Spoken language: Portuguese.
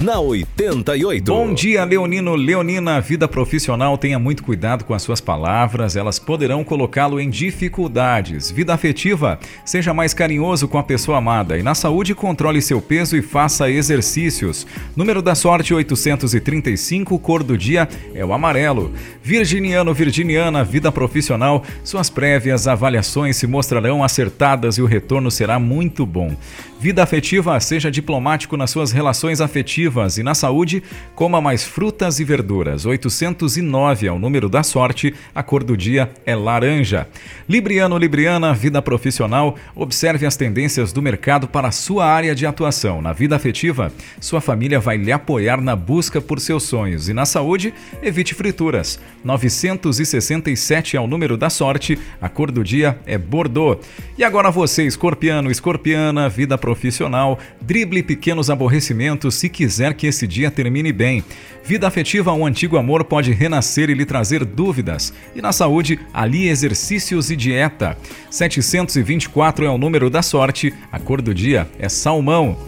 na 88. Bom dia, Leonino, Leonina. Vida profissional, tenha muito cuidado com as suas palavras, elas poderão colocá-lo em dificuldades. Vida afetiva, seja mais carinhoso com a pessoa amada. E na saúde, controle seu peso e faça exercícios. Número da sorte 835, cor do dia é o amarelo. Virginiano, Virginiana, vida profissional, suas prévias avaliações se mostrarão acertadas e o retorno será muito bom. Vida afetiva, seja diplomático nas suas relações afetivas e na saúde, coma mais frutas e verduras. 809 é o número da sorte, a cor do dia é laranja. Libriano, Libriana, vida profissional, observe as tendências do mercado para sua área de atuação. Na vida afetiva, sua família vai lhe apoiar na busca por seus sonhos e na saúde, evite frituras. 967 é o número da sorte, a cor do dia é Bordeaux. E agora você, escorpiano, escorpiana, vida profissional, drible pequenos aborrecimentos se quiser que esse dia termine bem. Vida afetiva, um antigo amor pode renascer e lhe trazer dúvidas. E na saúde, ali exercícios e dieta. 724 é o número da sorte, a cor do dia é salmão.